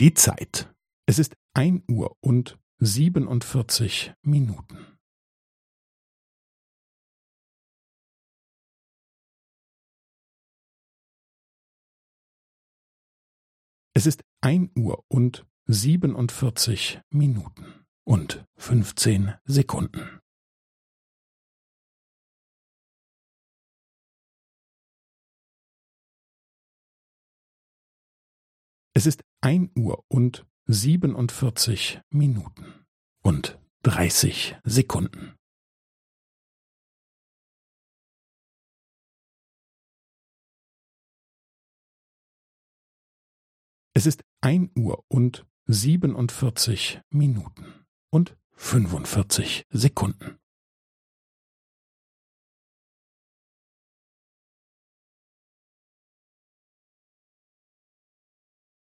Die Zeit. Es ist ein Uhr und siebenundvierzig Minuten. Es ist ein Uhr und siebenundvierzig Minuten und fünfzehn Sekunden. Es ist ein Uhr und siebenundvierzig Minuten und dreißig Sekunden. Es ist ein Uhr und siebenundvierzig Minuten und fünfundvierzig Sekunden.